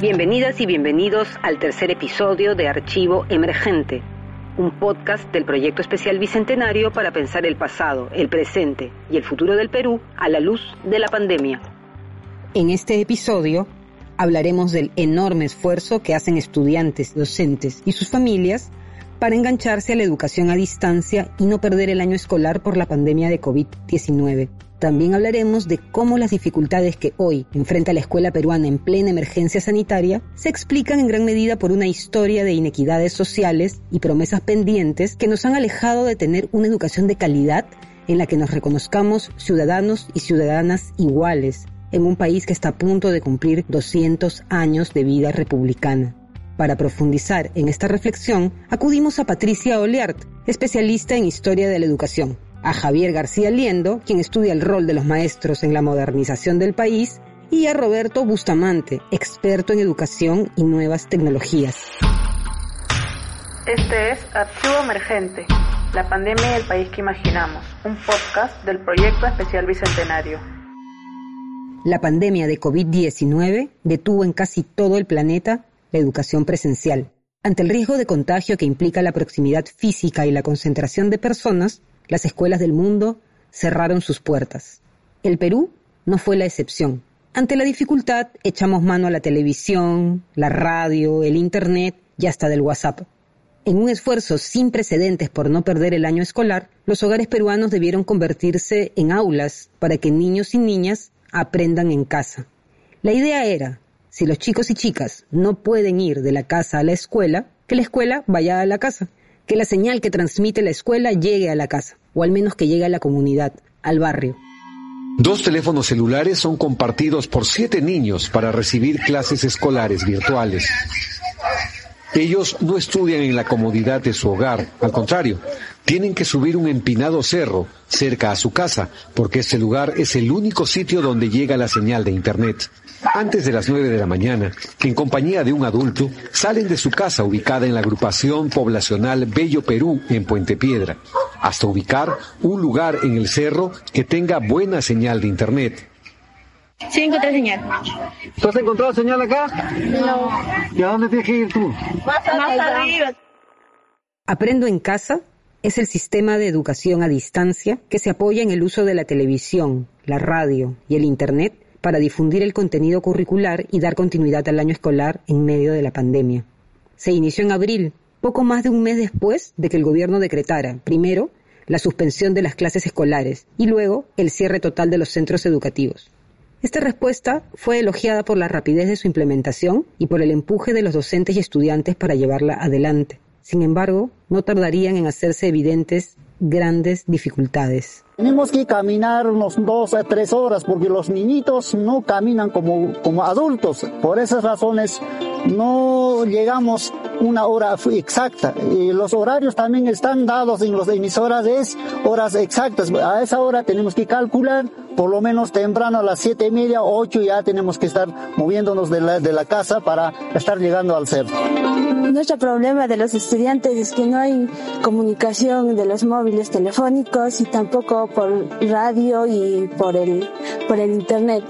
Bienvenidas y bienvenidos al tercer episodio de Archivo Emergente, un podcast del Proyecto Especial Bicentenario para pensar el pasado, el presente y el futuro del Perú a la luz de la pandemia. En este episodio hablaremos del enorme esfuerzo que hacen estudiantes, docentes y sus familias para engancharse a la educación a distancia y no perder el año escolar por la pandemia de COVID-19. También hablaremos de cómo las dificultades que hoy enfrenta la escuela peruana en plena emergencia sanitaria se explican en gran medida por una historia de inequidades sociales y promesas pendientes que nos han alejado de tener una educación de calidad en la que nos reconozcamos ciudadanos y ciudadanas iguales en un país que está a punto de cumplir 200 años de vida republicana. Para profundizar en esta reflexión, acudimos a Patricia Oleart, especialista en historia de la educación a Javier García Liendo, quien estudia el rol de los maestros en la modernización del país, y a Roberto Bustamante, experto en educación y nuevas tecnologías. Este es Archivo Emergente, la pandemia y el país que imaginamos, un podcast del Proyecto Especial Bicentenario. La pandemia de COVID-19 detuvo en casi todo el planeta la educación presencial. Ante el riesgo de contagio que implica la proximidad física y la concentración de personas, las escuelas del mundo cerraron sus puertas. El Perú no fue la excepción. Ante la dificultad, echamos mano a la televisión, la radio, el Internet y hasta del WhatsApp. En un esfuerzo sin precedentes por no perder el año escolar, los hogares peruanos debieron convertirse en aulas para que niños y niñas aprendan en casa. La idea era, si los chicos y chicas no pueden ir de la casa a la escuela, que la escuela vaya a la casa que la señal que transmite la escuela llegue a la casa, o al menos que llegue a la comunidad, al barrio. Dos teléfonos celulares son compartidos por siete niños para recibir clases escolares virtuales. Ellos no estudian en la comodidad de su hogar, al contrario, tienen que subir un empinado cerro cerca a su casa, porque este lugar es el único sitio donde llega la señal de Internet. Antes de las nueve de la mañana, en compañía de un adulto, salen de su casa ubicada en la agrupación poblacional Bello Perú, en Puente Piedra, hasta ubicar un lugar en el cerro que tenga buena señal de Internet. Sí, encontré señal. ¿Tú has encontrado señal acá? No. ¿Y a dónde tienes que ir tú? Más arriba. Aprendo en casa es el sistema de educación a distancia que se apoya en el uso de la televisión, la radio y el Internet para difundir el contenido curricular y dar continuidad al año escolar en medio de la pandemia. Se inició en abril, poco más de un mes después de que el gobierno decretara, primero, la suspensión de las clases escolares y luego el cierre total de los centros educativos. Esta respuesta fue elogiada por la rapidez de su implementación y por el empuje de los docentes y estudiantes para llevarla adelante. Sin embargo, no tardarían en hacerse evidentes grandes dificultades. Tenemos que caminar unos dos a tres horas porque los niñitos no caminan como, como adultos. Por esas razones no llegamos una hora exacta. Y los horarios también están dados en las emisoras, es horas exactas. A esa hora tenemos que calcular, por lo menos temprano a las siete y media, ocho ya tenemos que estar moviéndonos de la, de la casa para estar llegando al cerro. Nuestro problema de los estudiantes es que no hay comunicación de los móviles telefónicos y tampoco por radio y por el, por el internet.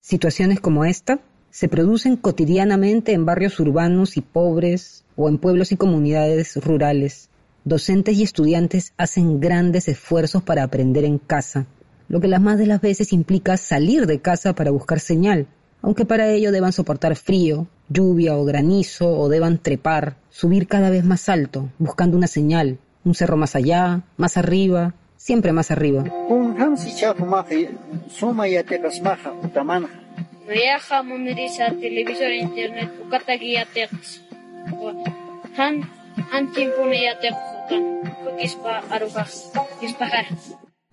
Situaciones como esta se producen cotidianamente en barrios urbanos y pobres o en pueblos y comunidades rurales. Docentes y estudiantes hacen grandes esfuerzos para aprender en casa, lo que las más de las veces implica salir de casa para buscar señal, aunque para ello deban soportar frío, lluvia o granizo o deban trepar, subir cada vez más alto, buscando una señal, un cerro más allá, más arriba, siempre más arriba. Kispajar.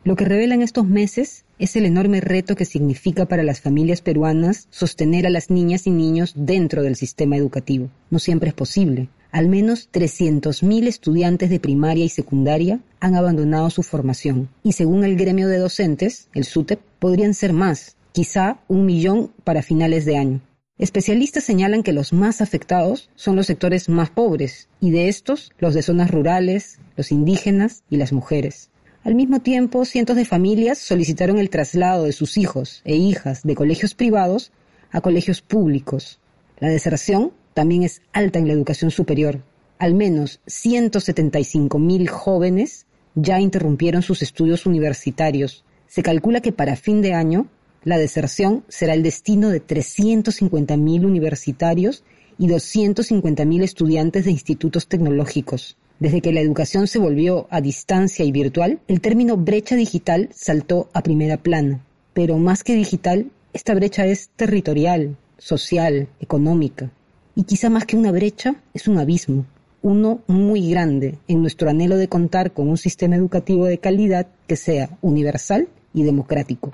Lo que revelan estos meses es el enorme reto que significa para las familias peruanas sostener a las niñas y niños dentro del sistema educativo. No siempre es posible. Al menos 300.000 estudiantes de primaria y secundaria han abandonado su formación y según el gremio de docentes, el SUTEP, podrían ser más, quizá un millón para finales de año. Especialistas señalan que los más afectados son los sectores más pobres y de estos los de zonas rurales, los indígenas y las mujeres. Al mismo tiempo, cientos de familias solicitaron el traslado de sus hijos e hijas de colegios privados a colegios públicos. La deserción también es alta en la educación superior. Al menos 175.000 jóvenes ya interrumpieron sus estudios universitarios. Se calcula que para fin de año la deserción será el destino de 350.000 universitarios y 250.000 estudiantes de institutos tecnológicos. Desde que la educación se volvió a distancia y virtual, el término brecha digital saltó a primera plana. Pero más que digital, esta brecha es territorial, social, económica. Y quizá más que una brecha, es un abismo, uno muy grande en nuestro anhelo de contar con un sistema educativo de calidad que sea universal y democrático.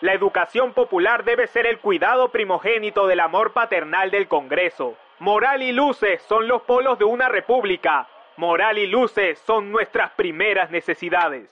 La educación popular debe ser el cuidado primogénito del amor paternal del Congreso. Moral y luces son los polos de una república. Moral y luces son nuestras primeras necesidades.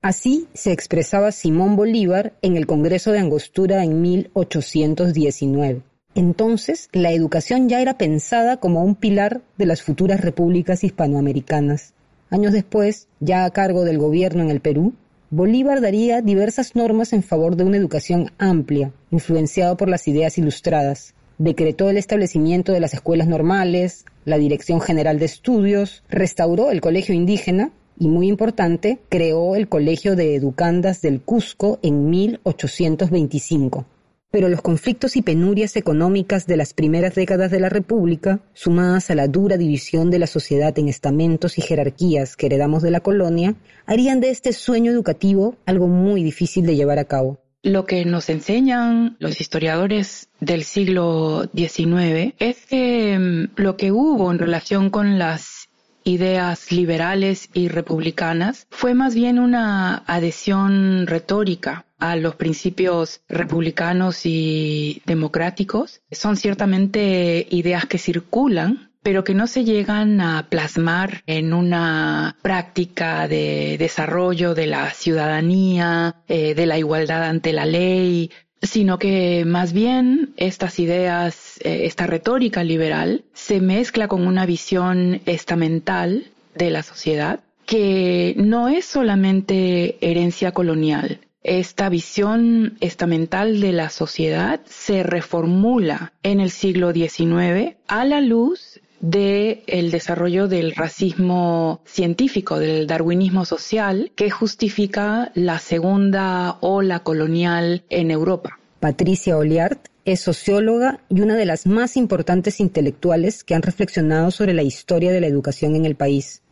Así se expresaba Simón Bolívar en el Congreso de Angostura en 1819. Entonces, la educación ya era pensada como un pilar de las futuras repúblicas hispanoamericanas. Años después, ya a cargo del gobierno en el Perú, Bolívar daría diversas normas en favor de una educación amplia, influenciado por las ideas ilustradas. Decretó el establecimiento de las escuelas normales, la Dirección General de Estudios, restauró el colegio indígena y, muy importante, creó el Colegio de Educandas del Cusco en 1825 pero los conflictos y penurias económicas de las primeras décadas de la República, sumadas a la dura división de la sociedad en estamentos y jerarquías que heredamos de la colonia, harían de este sueño educativo algo muy difícil de llevar a cabo. Lo que nos enseñan los historiadores del siglo XIX es que mm, lo que hubo en relación con las ideas liberales y republicanas fue más bien una adhesión retórica a los principios republicanos y democráticos. Son ciertamente ideas que circulan, pero que no se llegan a plasmar en una práctica de desarrollo de la ciudadanía, eh, de la igualdad ante la ley, sino que más bien estas ideas, eh, esta retórica liberal, se mezcla con una visión estamental de la sociedad que no es solamente herencia colonial, esta visión estamental de la sociedad se reformula en el siglo XIX a la luz del el desarrollo del racismo científico, del darwinismo social, que justifica la segunda ola colonial en Europa. Patricia Oliart es socióloga y una de las más importantes intelectuales que han reflexionado sobre la historia de la educación en el país.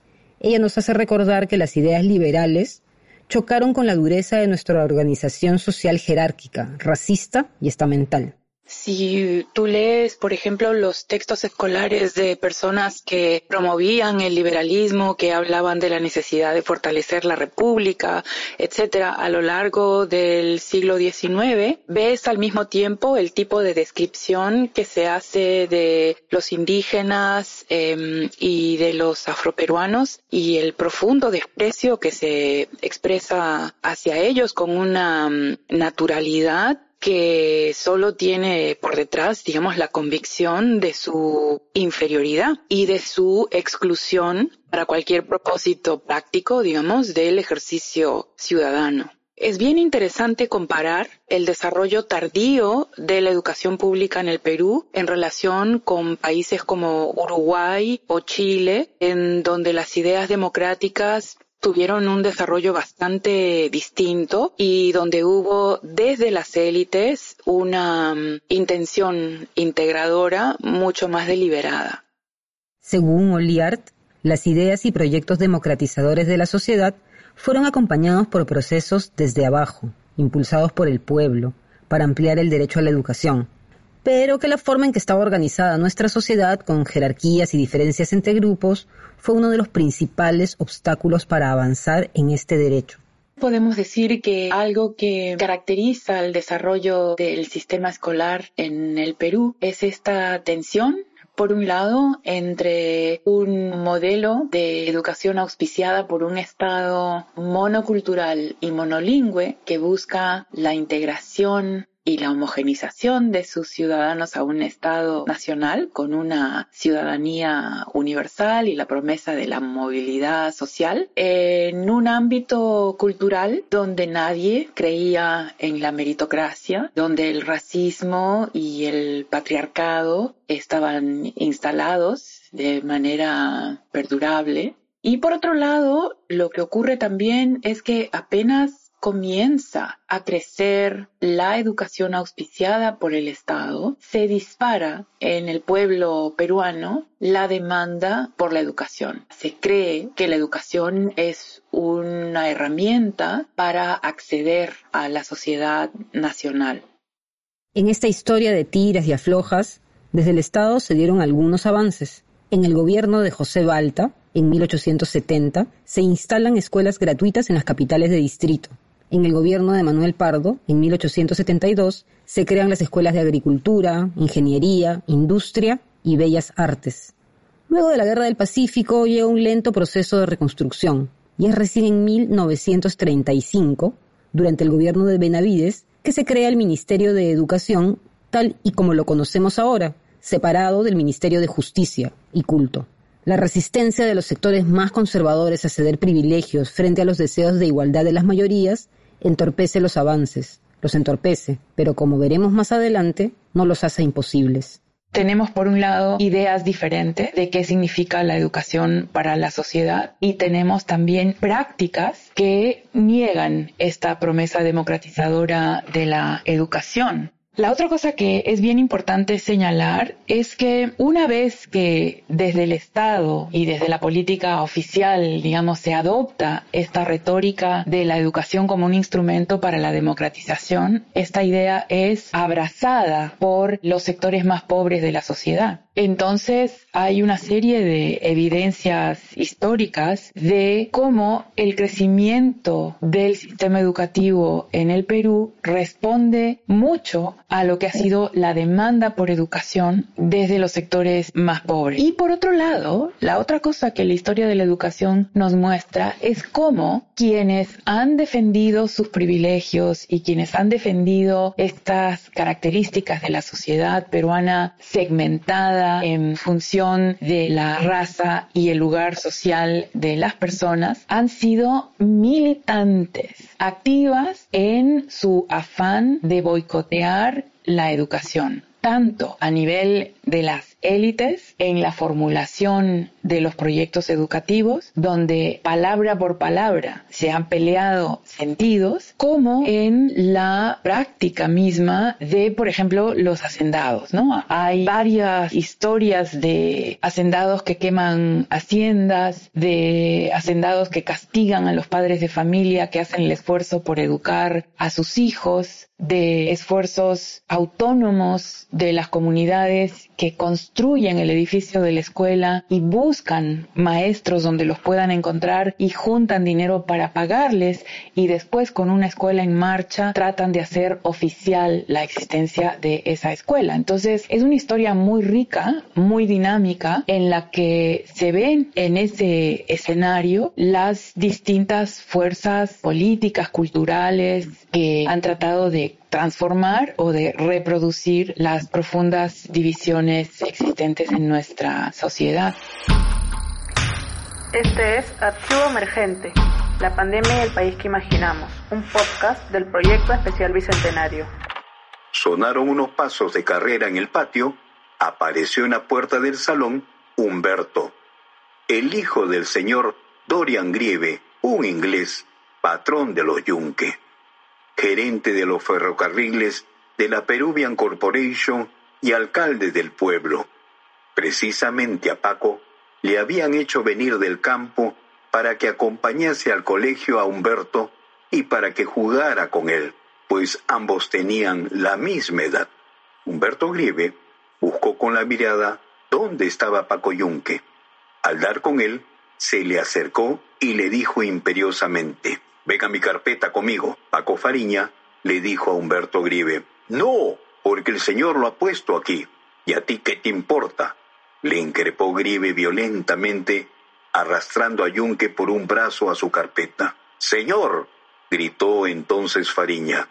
Ella nos hace recordar que las ideas liberales chocaron con la dureza de nuestra organización social jerárquica, racista y estamental. Si tú lees, por ejemplo, los textos escolares de personas que promovían el liberalismo, que hablaban de la necesidad de fortalecer la república, etcétera, a lo largo del siglo XIX, ves al mismo tiempo el tipo de descripción que se hace de los indígenas em, y de los afroperuanos y el profundo desprecio que se expresa hacia ellos con una mm, naturalidad que solo tiene por detrás, digamos, la convicción de su inferioridad y de su exclusión para cualquier propósito práctico, digamos, del ejercicio ciudadano. Es bien interesante comparar el desarrollo tardío de la educación pública en el Perú en relación con países como Uruguay o Chile, en donde las ideas democráticas tuvieron un desarrollo bastante distinto y donde hubo desde las élites una mm, intención integradora mucho más deliberada. Según Oliart, las ideas y proyectos democratizadores de la sociedad fueron acompañados por procesos desde abajo, impulsados por el pueblo, para ampliar el derecho a la educación, pero que la forma en que estaba organizada nuestra sociedad, con jerarquías y diferencias entre grupos, fue uno de los principales obstáculos para avanzar en este derecho. Podemos decir que algo que caracteriza el desarrollo del sistema escolar en el Perú es esta tensión por un lado, entre un modelo de educación auspiciada por un Estado monocultural y monolingüe que busca la integración y la homogenización de sus ciudadanos a un Estado nacional con una ciudadanía universal y la promesa de la movilidad social en un ámbito cultural donde nadie creía en la meritocracia, donde el racismo y el patriarcado estaban instalados de manera perdurable. Y por otro lado, lo que ocurre también es que apenas comienza a crecer la educación auspiciada por el Estado, se dispara en el pueblo peruano la demanda por la educación. Se cree que la educación es una herramienta para acceder a la sociedad nacional. En esta historia de tiras y aflojas, desde el Estado se dieron algunos avances. En el gobierno de José Balta, en 1870, se instalan escuelas gratuitas en las capitales de distrito. En el gobierno de Manuel Pardo, en 1872, se crean las escuelas de agricultura, ingeniería, industria y bellas artes. Luego de la Guerra del Pacífico llega un lento proceso de reconstrucción y es recién en 1935, durante el gobierno de Benavides, que se crea el Ministerio de Educación tal y como lo conocemos ahora, separado del Ministerio de Justicia y Culto. La resistencia de los sectores más conservadores a ceder privilegios frente a los deseos de igualdad de las mayorías entorpece los avances, los entorpece, pero como veremos más adelante, no los hace imposibles. Tenemos por un lado ideas diferentes de qué significa la educación para la sociedad y tenemos también prácticas que niegan esta promesa democratizadora de la educación. La otra cosa que es bien importante señalar es que una vez que desde el Estado y desde la política oficial, digamos, se adopta esta retórica de la educación como un instrumento para la democratización, esta idea es abrazada por los sectores más pobres de la sociedad. Entonces hay una serie de evidencias históricas de cómo el crecimiento del sistema educativo en el Perú responde mucho a lo que ha sido la demanda por educación desde los sectores más pobres. Y por otro lado, la otra cosa que la historia de la educación nos muestra es cómo quienes han defendido sus privilegios y quienes han defendido estas características de la sociedad peruana segmentada, en función de la raza y el lugar social de las personas han sido militantes, activas en su afán de boicotear la educación tanto a nivel de las élites en la formulación de los proyectos educativos, donde palabra por palabra se han peleado sentidos, como en la práctica misma de, por ejemplo, los hacendados, ¿no? Hay varias historias de hacendados que queman haciendas, de hacendados que castigan a los padres de familia que hacen el esfuerzo por educar a sus hijos, de esfuerzos autónomos de las comunidades que construyen el edificio de la escuela y buscan maestros donde los puedan encontrar y juntan dinero para pagarles y después con una escuela en marcha tratan de hacer oficial la existencia de esa escuela. Entonces es una historia muy rica, muy dinámica en la que se ven en ese escenario las distintas fuerzas políticas, culturales que han tratado de transformar o de reproducir las profundas divisiones existentes en nuestra sociedad. Este es Archivo Emergente, la pandemia y el país que imaginamos, un podcast del proyecto especial Bicentenario. Sonaron unos pasos de carrera en el patio, apareció en la puerta del salón Humberto, el hijo del señor Dorian Grieve, un inglés, patrón de los Yunque gerente de los ferrocarriles de la Peruvian Corporation y alcalde del pueblo. Precisamente a Paco le habían hecho venir del campo para que acompañase al colegio a Humberto y para que jugara con él, pues ambos tenían la misma edad. Humberto Grieve buscó con la mirada dónde estaba Paco Yunque. Al dar con él, se le acercó y le dijo imperiosamente, Venga mi carpeta conmigo. Paco Fariña le dijo a Humberto Grive, No, porque el señor lo ha puesto aquí. ¿Y a ti qué te importa? Le increpó Grive violentamente, arrastrando a Yunque por un brazo a su carpeta. Señor, gritó entonces Fariña,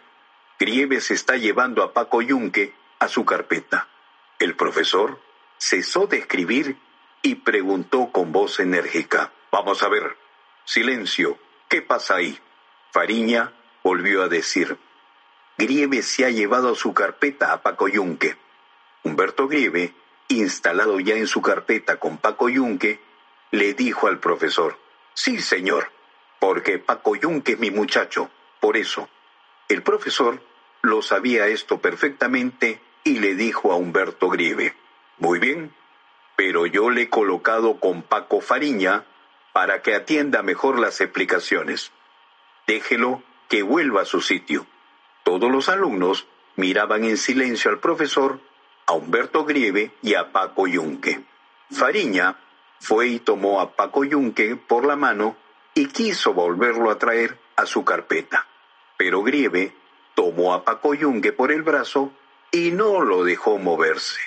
Grieve se está llevando a Paco Yunque a su carpeta. El profesor cesó de escribir y preguntó con voz enérgica. Vamos a ver. Silencio. ¿Qué pasa ahí? Fariña volvió a decir. Grieve se ha llevado su carpeta a Paco Yunque. Humberto Grieve, instalado ya en su carpeta con Paco Yunque, le dijo al profesor, Sí, señor, porque Paco Yunque es mi muchacho, por eso. El profesor lo sabía esto perfectamente y le dijo a Humberto Grieve, Muy bien, pero yo le he colocado con Paco Fariña para que atienda mejor las explicaciones. Déjelo que vuelva a su sitio. Todos los alumnos miraban en silencio al profesor, a Humberto Grieve y a Paco Yunque. Fariña fue y tomó a Paco Yunque por la mano y quiso volverlo a traer a su carpeta. Pero Grieve tomó a Paco Yunque por el brazo y no lo dejó moverse.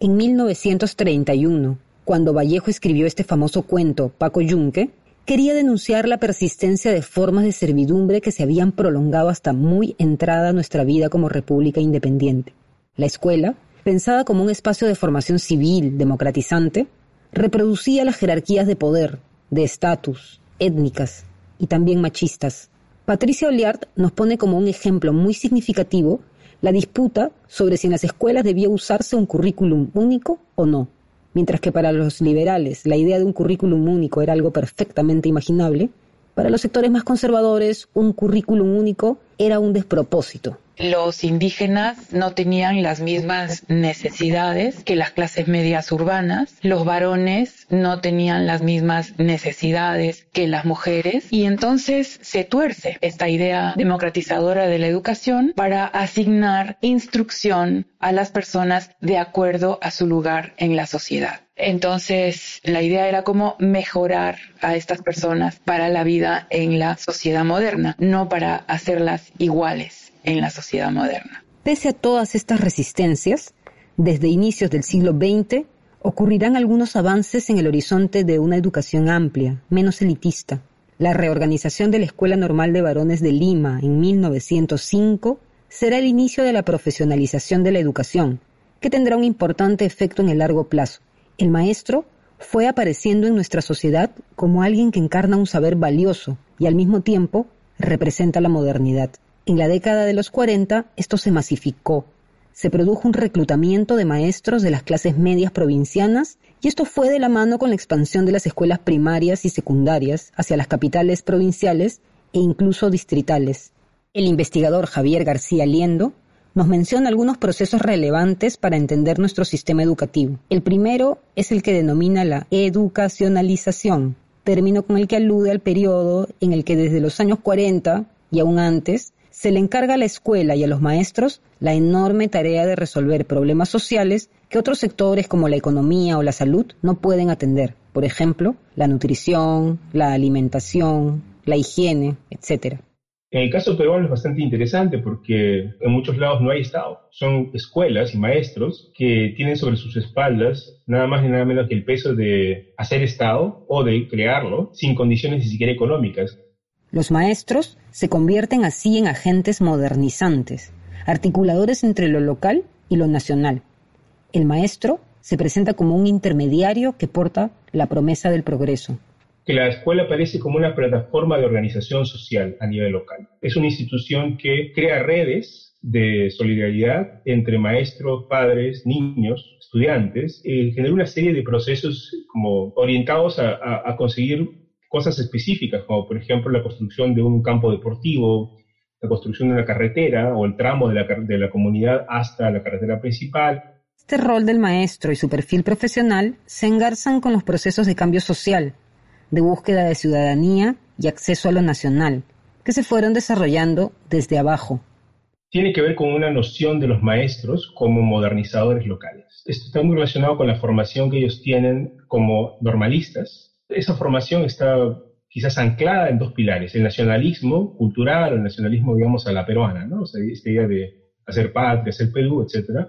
En 1931, cuando Vallejo escribió este famoso cuento, Paco Yunque, quería denunciar la persistencia de formas de servidumbre que se habían prolongado hasta muy entrada nuestra vida como república independiente. La escuela, pensada como un espacio de formación civil democratizante, reproducía las jerarquías de poder, de estatus, étnicas y también machistas. Patricia Oliart nos pone como un ejemplo muy significativo la disputa sobre si en las escuelas debía usarse un currículum único o no. Mientras que para los liberales la idea de un currículum único era algo perfectamente imaginable, para los sectores más conservadores un currículum único era un despropósito los indígenas no tenían las mismas necesidades que las clases medias urbanas, los varones no tenían las mismas necesidades que las mujeres. Y entonces se tuerce esta idea democratizadora de la educación para asignar instrucción a las personas de acuerdo a su lugar en la sociedad. Entonces, la idea era cómo mejorar a estas personas para la vida en la sociedad moderna, no para hacerlas iguales en la sociedad moderna. Pese a todas estas resistencias, desde inicios del siglo XX ocurrirán algunos avances en el horizonte de una educación amplia, menos elitista. La reorganización de la Escuela Normal de Varones de Lima en 1905 será el inicio de la profesionalización de la educación, que tendrá un importante efecto en el largo plazo. El maestro fue apareciendo en nuestra sociedad como alguien que encarna un saber valioso y al mismo tiempo representa la modernidad. En la década de los 40 esto se masificó. Se produjo un reclutamiento de maestros de las clases medias provincianas y esto fue de la mano con la expansión de las escuelas primarias y secundarias hacia las capitales provinciales e incluso distritales. El investigador Javier García Liendo nos menciona algunos procesos relevantes para entender nuestro sistema educativo. El primero es el que denomina la educacionalización, término con el que alude al periodo en el que desde los años 40 y aún antes se le encarga a la escuela y a los maestros la enorme tarea de resolver problemas sociales que otros sectores como la economía o la salud no pueden atender. Por ejemplo, la nutrición, la alimentación, la higiene, etc. En el caso peruano es bastante interesante porque en muchos lados no hay Estado. Son escuelas y maestros que tienen sobre sus espaldas nada más ni nada menos que el peso de hacer Estado o de crearlo sin condiciones ni siquiera económicas. Los maestros se convierten así en agentes modernizantes, articuladores entre lo local y lo nacional. El maestro se presenta como un intermediario que porta la promesa del progreso. Que la escuela aparece como una plataforma de organización social a nivel local. Es una institución que crea redes de solidaridad entre maestros, padres, niños, estudiantes, y genera una serie de procesos como orientados a conseguir cosas específicas, como por ejemplo la construcción de un campo deportivo, la construcción de una carretera o el tramo de la, de la comunidad hasta la carretera principal. Este rol del maestro y su perfil profesional se engarzan con los procesos de cambio social, de búsqueda de ciudadanía y acceso a lo nacional, que se fueron desarrollando desde abajo. Tiene que ver con una noción de los maestros como modernizadores locales. Esto está muy relacionado con la formación que ellos tienen como normalistas, esa formación está quizás anclada en dos pilares, el nacionalismo cultural, el nacionalismo, digamos, a la peruana, ¿no? O sea, esta idea de hacer patria, hacer Perú, etc.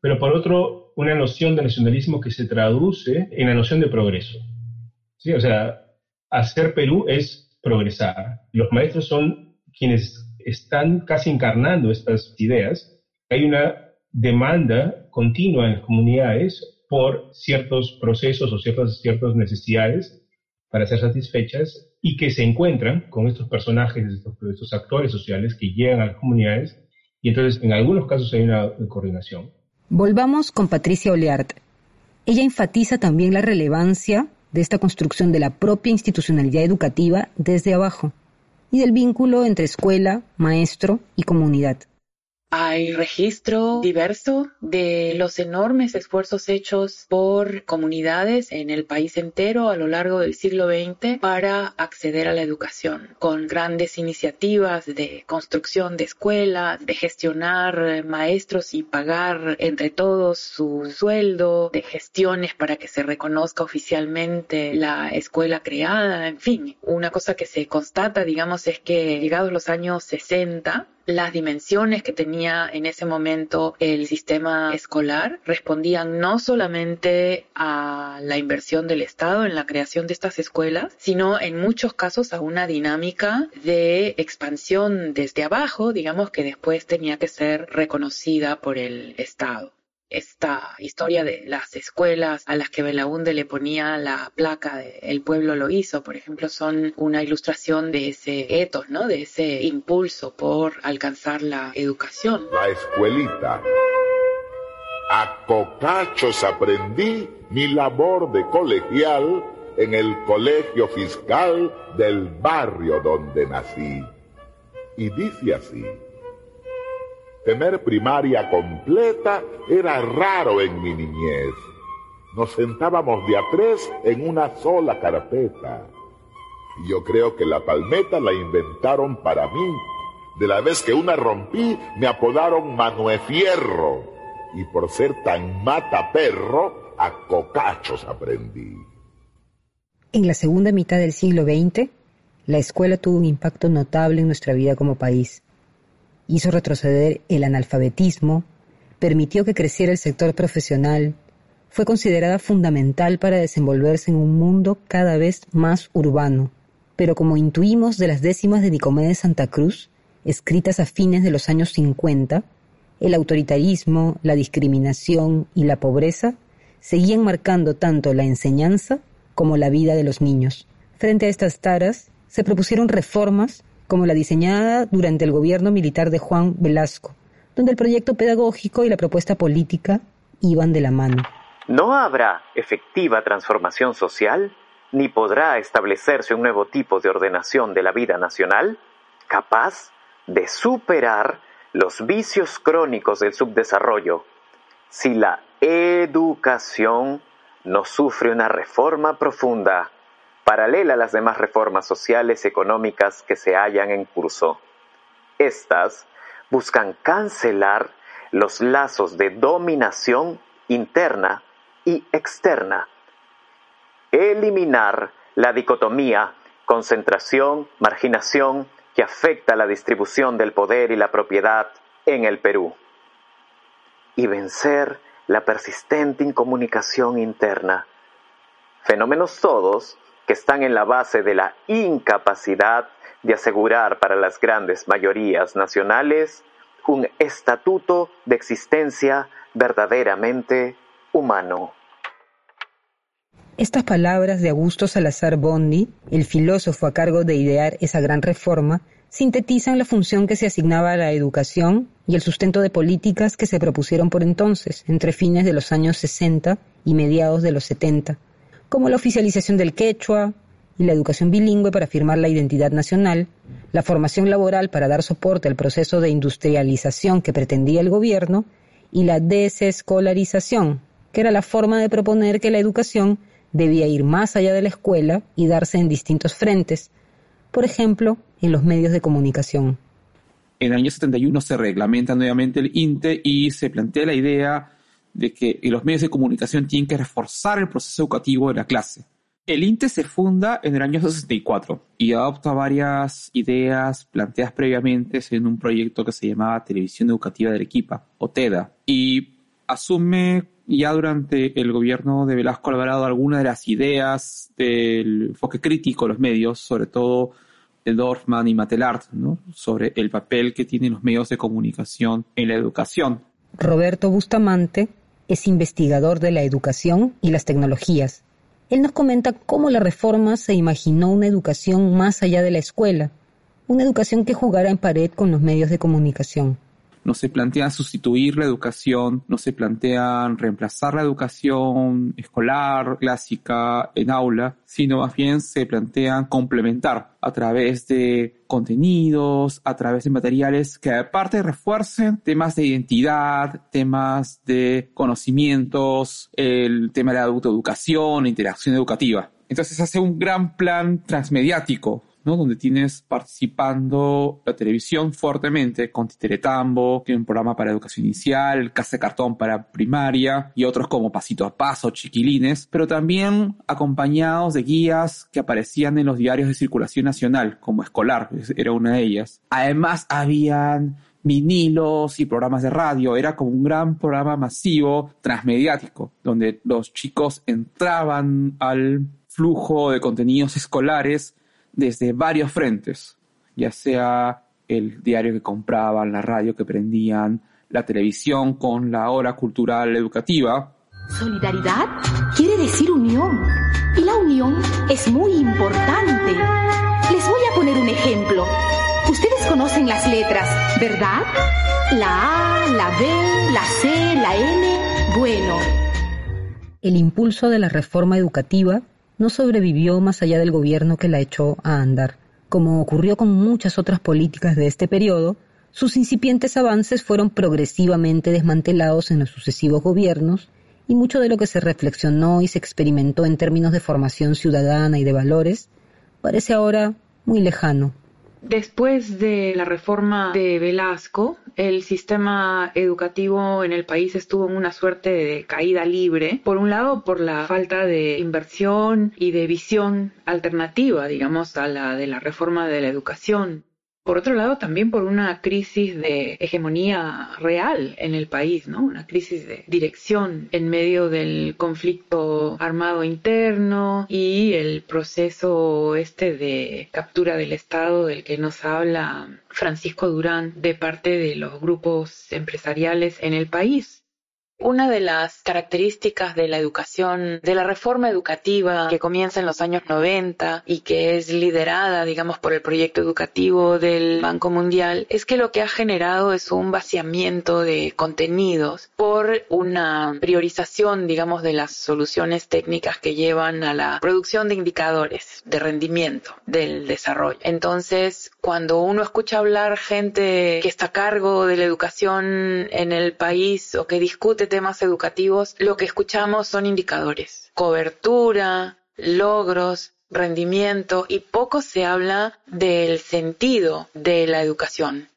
Pero por otro, una noción de nacionalismo que se traduce en la noción de progreso. ¿Sí? O sea, hacer Perú es progresar. Los maestros son quienes están casi encarnando estas ideas. Hay una demanda continua en las comunidades por ciertos procesos o ciertas, ciertas necesidades para ser satisfechas y que se encuentran con estos personajes, estos, estos actores sociales que llegan a las comunidades y entonces en algunos casos hay una coordinación. Volvamos con Patricia Oleart. Ella enfatiza también la relevancia de esta construcción de la propia institucionalidad educativa desde abajo y del vínculo entre escuela, maestro y comunidad. Hay registro diverso de los enormes esfuerzos hechos por comunidades en el país entero a lo largo del siglo XX para acceder a la educación, con grandes iniciativas de construcción de escuelas, de gestionar maestros y pagar entre todos su sueldo, de gestiones para que se reconozca oficialmente la escuela creada, en fin, una cosa que se constata, digamos, es que llegados los años 60, las dimensiones que tenía en ese momento el sistema escolar respondían no solamente a la inversión del Estado en la creación de estas escuelas, sino en muchos casos a una dinámica de expansión desde abajo, digamos que después tenía que ser reconocida por el Estado. esta historia de las escuelas a las que Belaunde le ponía la placa de El pueblo lo hizo, por ejemplo, son una ilustración de ese etos, ¿no? De ese impulso por alcanzar la educación. La escuelita. A cocachos aprendí mi labor de colegial en el colegio fiscal del barrio donde nací. Y dice así. Tener primaria completa era raro en mi niñez. Nos sentábamos de a tres en una sola carpeta. Yo creo que la palmeta la inventaron para mí. De la vez que una rompí, me apodaron Manuel Fierro. Y por ser tan mata perro, a cocachos aprendí. En la segunda mitad del siglo XX, la escuela tuvo un impacto notable en nuestra vida como país hizo retroceder el analfabetismo, permitió que creciera el sector profesional, fue considerada fundamental para desenvolverse en un mundo cada vez más urbano. Pero como intuimos de las décimas de Nicomedes Santa Cruz, escritas a fines de los años 50, el autoritarismo, la discriminación y la pobreza seguían marcando tanto la enseñanza como la vida de los niños. Frente a estas taras, se propusieron reformas como la diseñada durante el gobierno militar de Juan Velasco, donde el proyecto pedagógico y la propuesta política iban de la mano. No habrá efectiva transformación social, ni podrá establecerse un nuevo tipo de ordenación de la vida nacional capaz de superar los vicios crónicos del subdesarrollo si la educación no sufre una reforma profunda paralela a las demás reformas sociales y económicas que se hallan en curso. Estas buscan cancelar los lazos de dominación interna y externa, eliminar la dicotomía concentración-marginación que afecta la distribución del poder y la propiedad en el Perú, y vencer la persistente incomunicación interna, fenómenos todos que están en la base de la incapacidad de asegurar para las grandes mayorías nacionales un estatuto de existencia verdaderamente humano. Estas palabras de Augusto Salazar Bondi, el filósofo a cargo de idear esa gran reforma, sintetizan la función que se asignaba a la educación y el sustento de políticas que se propusieron por entonces, entre fines de los años 60 y mediados de los 70 como la oficialización del quechua y la educación bilingüe para afirmar la identidad nacional, la formación laboral para dar soporte al proceso de industrialización que pretendía el gobierno y la desescolarización, que era la forma de proponer que la educación debía ir más allá de la escuela y darse en distintos frentes, por ejemplo, en los medios de comunicación. En el año 71 se reglamenta nuevamente el INTE y se plantea la idea de que los medios de comunicación tienen que reforzar el proceso educativo de la clase. El INTE se funda en el año 64 y adopta varias ideas planteadas previamente en un proyecto que se llamaba Televisión Educativa de Arequipa, o TEDA, y asume ya durante el gobierno de Velasco Alvarado algunas de las ideas del enfoque crítico de los medios, sobre todo de Dorfman y Matelart, ¿no? sobre el papel que tienen los medios de comunicación en la educación. Roberto Bustamante es investigador de la educación y las tecnologías. Él nos comenta cómo la reforma se imaginó una educación más allá de la escuela, una educación que jugara en pared con los medios de comunicación no se plantea sustituir la educación, no se plantean reemplazar la educación escolar, clásica, en aula, sino más bien se plantean complementar a través de contenidos, a través de materiales que aparte refuercen temas de identidad, temas de conocimientos, el tema de la autoeducación, interacción educativa. Entonces hace un gran plan transmediático donde tienes participando la televisión fuertemente con Titeretambo, es un programa para educación inicial, Casa de Cartón para primaria y otros como Pasito a Paso, Chiquilines, pero también acompañados de guías que aparecían en los diarios de circulación nacional, como Escolar, era una de ellas. Además, habían vinilos y programas de radio. Era como un gran programa masivo transmediático, donde los chicos entraban al flujo de contenidos escolares desde varios frentes, ya sea el diario que compraban, la radio que prendían, la televisión con la hora cultural educativa. Solidaridad quiere decir unión y la unión es muy importante. Les voy a poner un ejemplo. Ustedes conocen las letras, ¿verdad? La A, la B, la C, la N. Bueno. El impulso de la reforma educativa no sobrevivió más allá del gobierno que la echó a andar. Como ocurrió con muchas otras políticas de este periodo, sus incipientes avances fueron progresivamente desmantelados en los sucesivos gobiernos y mucho de lo que se reflexionó y se experimentó en términos de formación ciudadana y de valores parece ahora muy lejano. Después de la reforma de Velasco, el sistema educativo en el país estuvo en una suerte de caída libre, por un lado por la falta de inversión y de visión alternativa, digamos, a la de la reforma de la educación. Por otro lado, también por una crisis de hegemonía real en el país, ¿no? Una crisis de dirección en medio del conflicto armado interno y el proceso este de captura del Estado del que nos habla Francisco Durán de parte de los grupos empresariales en el país. Una de las características de la educación, de la reforma educativa que comienza en los años 90 y que es liderada, digamos, por el proyecto educativo del Banco Mundial, es que lo que ha generado es un vaciamiento de contenidos por una priorización, digamos, de las soluciones técnicas que llevan a la producción de indicadores de rendimiento del desarrollo. Entonces, cuando uno escucha hablar gente que está a cargo de la educación en el país o que discute temas educativos, lo que escuchamos son indicadores, cobertura, logros, rendimiento y poco se habla del sentido de la educación.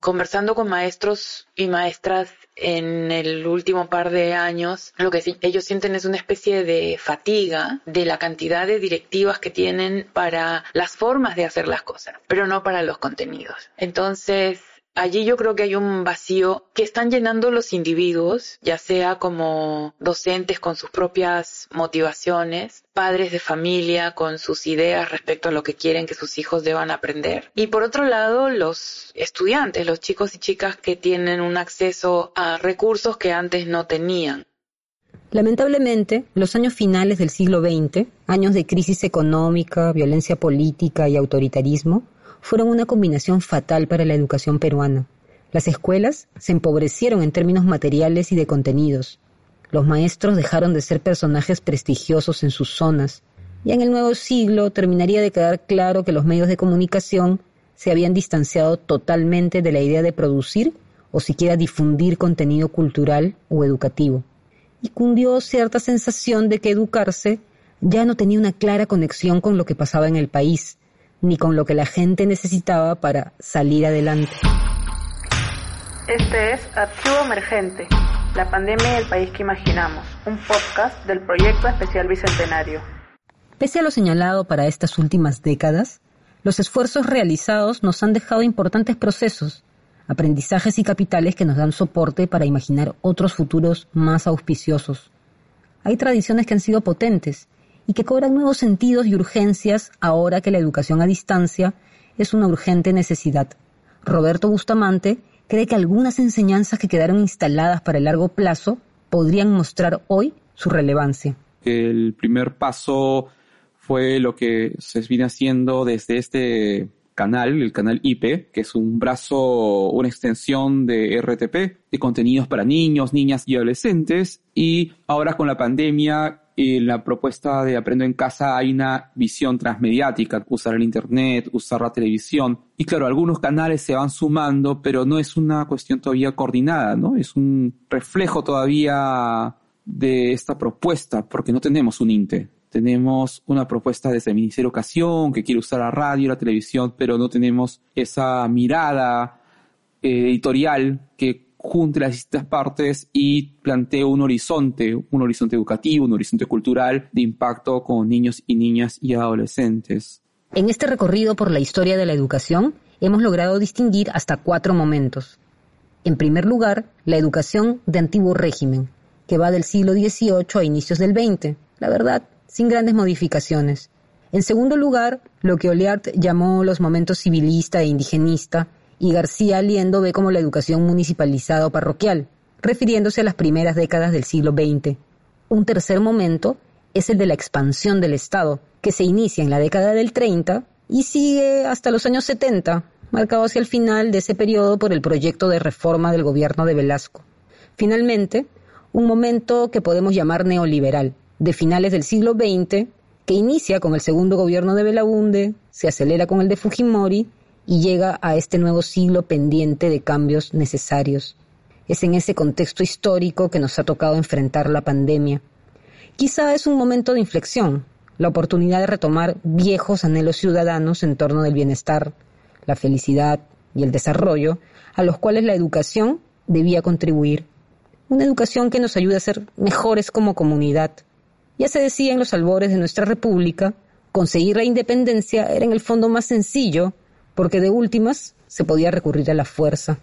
Conversando con maestros y maestras en el último par de años, lo que ellos sienten es una especie de fatiga de la cantidad de directivas que tienen para las formas de hacer las cosas, pero no para los contenidos. Entonces, allí yo creo que hay un vacío que están llenando los individuos, ya sea como docentes con sus propias motivaciones, padres de familia con sus ideas respecto a lo que quieren que sus hijos deban aprender. Y por otro lado, los estudiantes, los chicos y chicas que tienen un acceso a recursos que antes no tenían. Lamentablemente, los años finales del siglo XX, años de crisis económica, violencia política y autoritarismo, fueron una combinación fatal para la educación peruana. Las escuelas se empobrecieron en términos materiales y de contenidos. Los maestros dejaron de ser personajes prestigiosos en sus zonas. Ya en el nuevo siglo terminaría de quedar claro que los medios de comunicación se habían distanciado totalmente de la idea de producir o siquiera difundir contenido cultural o educativo. Y cundió cierta sensación de que educarse ya no tenía una clara conexión con lo que pasaba en el país, ni con lo que la gente necesitaba para salir adelante. Este es Archivo Emergente, la pandemia y el país que imaginamos, un podcast del Proyecto Especial Bicentenario. Pese a lo señalado para estas últimas décadas, los esfuerzos realizados nos han dejado importantes procesos, aprendizajes y capitales que nos dan soporte para imaginar otros futuros más auspiciosos. Hay tradiciones que han sido potentes y que cobran nuevos sentidos y urgencias ahora que la educación a distancia es una urgente necesidad. Roberto Bustamante cree que algunas enseñanzas que quedaron instaladas para el largo plazo podrían mostrar hoy su relevancia. El primer paso fue lo que se viene haciendo desde este canal, el canal IP, que es un brazo, una extensión de RTP, de contenidos para niños, niñas y adolescentes. Y ahora con la pandemia, en la propuesta de Aprendo en Casa hay una visión transmediática, usar el Internet, usar la televisión. Y claro, algunos canales se van sumando, pero no es una cuestión todavía coordinada, ¿no? Es un reflejo todavía de esta propuesta, porque no tenemos un INTE. Tenemos una propuesta desde el Ministerio de Educación que quiere usar la radio la televisión, pero no tenemos esa mirada eh, editorial que junte las distintas partes y plantee un horizonte, un horizonte educativo, un horizonte cultural de impacto con niños y niñas y adolescentes. En este recorrido por la historia de la educación, hemos logrado distinguir hasta cuatro momentos. En primer lugar, la educación de antiguo régimen, que va del siglo XVIII a inicios del XX. La verdad, sin grandes modificaciones. En segundo lugar, lo que Oliart llamó los momentos civilista e indigenista, y García Aliendo ve como la educación municipalizada o parroquial, refiriéndose a las primeras décadas del siglo XX. Un tercer momento es el de la expansión del Estado, que se inicia en la década del 30 y sigue hasta los años 70, marcado hacia el final de ese periodo por el proyecto de reforma del gobierno de Velasco. Finalmente, un momento que podemos llamar neoliberal, de finales del siglo XX, que inicia con el segundo gobierno de Belaunde, se acelera con el de Fujimori y llega a este nuevo siglo pendiente de cambios necesarios. Es en ese contexto histórico que nos ha tocado enfrentar la pandemia. Quizá es un momento de inflexión, la oportunidad de retomar viejos anhelos ciudadanos en torno del bienestar, la felicidad y el desarrollo, a los cuales la educación debía contribuir. Una educación que nos ayude a ser mejores como comunidad, ya se decía en los albores de nuestra república, conseguir la independencia era en el fondo más sencillo, porque de últimas se podía recurrir a la fuerza.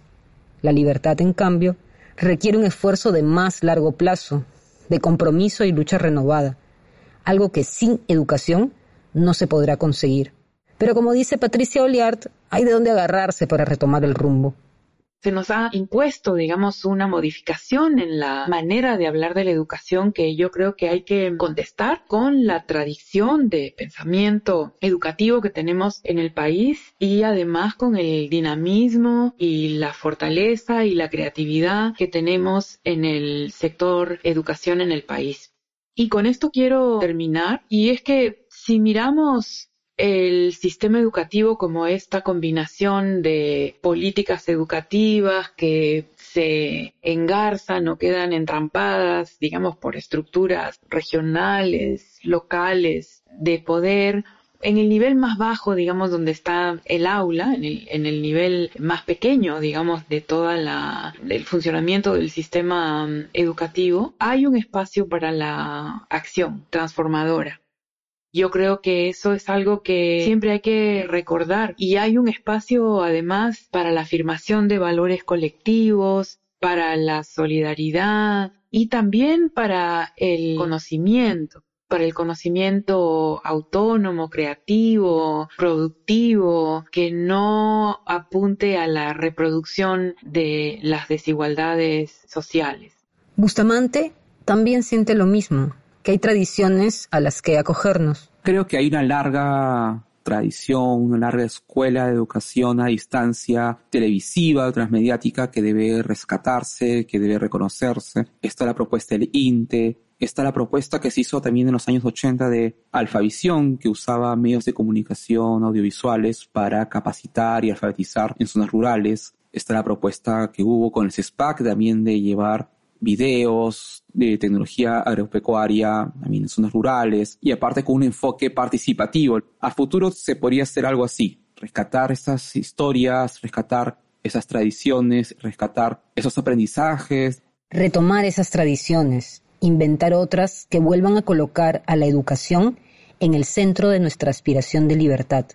La libertad, en cambio, requiere un esfuerzo de más largo plazo, de compromiso y lucha renovada, algo que sin educación no se podrá conseguir. Pero como dice Patricia Oliart, hay de dónde agarrarse para retomar el rumbo se nos ha impuesto, digamos, una modificación en la manera de hablar de la educación que yo creo que hay que contestar con la tradición de pensamiento educativo que tenemos en el país y además con el dinamismo y la fortaleza y la creatividad que tenemos en el sector educación en el país. Y con esto quiero terminar y es que si miramos el sistema educativo como esta combinación de políticas educativas que se engarzan o quedan entrampadas, digamos, por estructuras regionales, locales, de poder, en el nivel más bajo, digamos, donde está el aula, en el, en el nivel más pequeño, digamos, de toda la, del funcionamiento del sistema mm, educativo, hay un espacio para la acción transformadora. Yo creo que eso es algo que siempre hay que recordar y hay un espacio además para la afirmación de valores colectivos, para la solidaridad y también para el conocimiento para el conocimiento autónomo, creativo, productivo, que no apunte a la reproducción de las desigualdades sociales. Bustamante también siente lo mismo que hay tradiciones a las que acogernos. Creo que hay una larga tradición, una larga escuela de educación a distancia televisiva, transmediática que debe rescatarse, que debe reconocerse. Está la propuesta del INTE, está la propuesta que se hizo también en los años 80 de Alfavisión, que usaba medios de comunicación audiovisuales para capacitar y alfabetizar en zonas rurales. Está la propuesta que hubo con el CESPAC también de llevar videos de tecnología agropecuaria, también en zonas rurales, y aparte con un enfoque participativo. A futuro se podría hacer algo así, rescatar estas historias, rescatar esas tradiciones, rescatar esos aprendizajes. Retomar esas tradiciones, inventar otras que vuelvan a colocar a la educación en el centro de nuestra aspiración de libertad.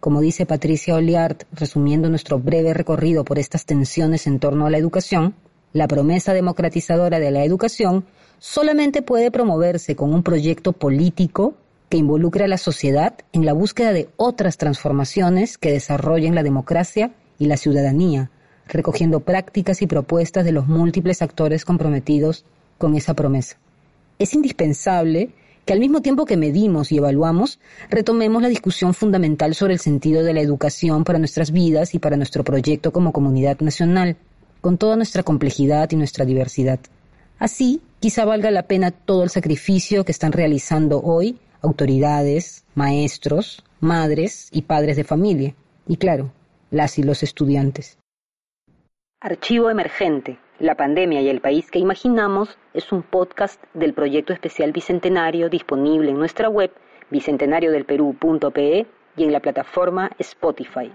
Como dice Patricia Oliart, resumiendo nuestro breve recorrido por estas tensiones en torno a la educación, la promesa democratizadora de la educación solamente puede promoverse con un proyecto político que involucre a la sociedad en la búsqueda de otras transformaciones que desarrollen la democracia y la ciudadanía, recogiendo prácticas y propuestas de los múltiples actores comprometidos con esa promesa. Es indispensable que al mismo tiempo que medimos y evaluamos, retomemos la discusión fundamental sobre el sentido de la educación para nuestras vidas y para nuestro proyecto como comunidad nacional, con toda nuestra complejidad y nuestra diversidad. Así, quizá valga la pena todo el sacrificio que están realizando hoy autoridades, maestros, madres y padres de familia, y claro, las y los estudiantes. Archivo Emergente, la pandemia y el país que imaginamos es un podcast del proyecto especial Bicentenario disponible en nuestra web bicentenariodelperú.pe y en la plataforma Spotify.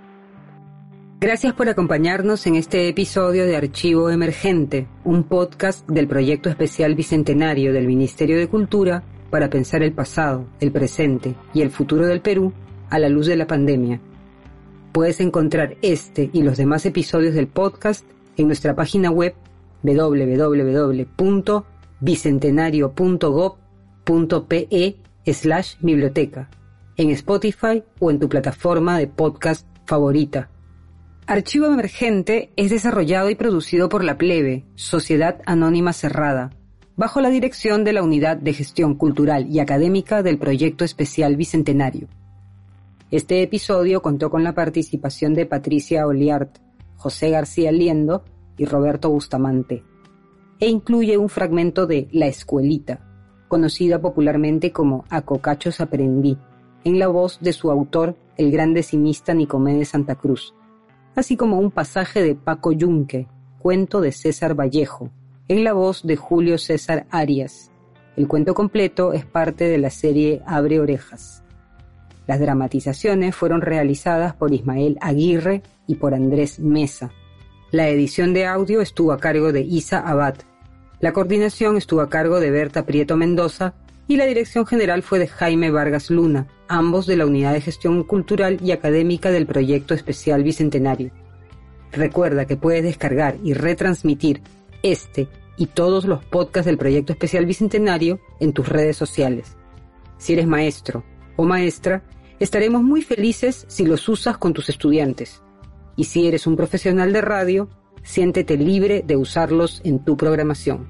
Gracias por acompañarnos en este episodio de Archivo Emergente, un podcast del proyecto especial Bicentenario del Ministerio de Cultura para pensar el pasado, el presente y el futuro del Perú a la luz de la pandemia. Puedes encontrar este y los demás episodios del podcast en nuestra página web www.bicentenario.gov.pe slash biblioteca, en Spotify o en tu plataforma de podcast favorita. Archivo Emergente es desarrollado y producido por La Plebe, Sociedad Anónima Cerrada, bajo la dirección de la Unidad de Gestión Cultural y Académica del Proyecto Especial Bicentenario. Este episodio contó con la participación de Patricia Oliart, José García Liendo y Roberto Bustamante, e incluye un fragmento de La Escuelita, conocida popularmente como Acocachos Aprendí, en la voz de su autor, el gran decimista Nicomedes Santa Cruz, así como un pasaje de Paco Yunque, cuento de César Vallejo, en la voz de Julio César Arias. El cuento completo es parte de la serie Abre Orejas. Las dramatizaciones fueron realizadas por Ismael Aguirre y por Andrés Mesa. La edición de audio estuvo a cargo de Isa Abad. La coordinación estuvo a cargo de Berta Prieto Mendoza y la dirección general fue de Jaime Vargas Luna, ambos de la Unidad de Gestión Cultural y Académica del Proyecto Especial Bicentenario. Recuerda que puedes descargar y retransmitir este y todos los podcasts del Proyecto Especial Bicentenario en tus redes sociales. Si eres maestro o maestra, estaremos muy felices si los usas con tus estudiantes. Y si eres un profesional de radio, siéntete libre de usarlos en tu programación.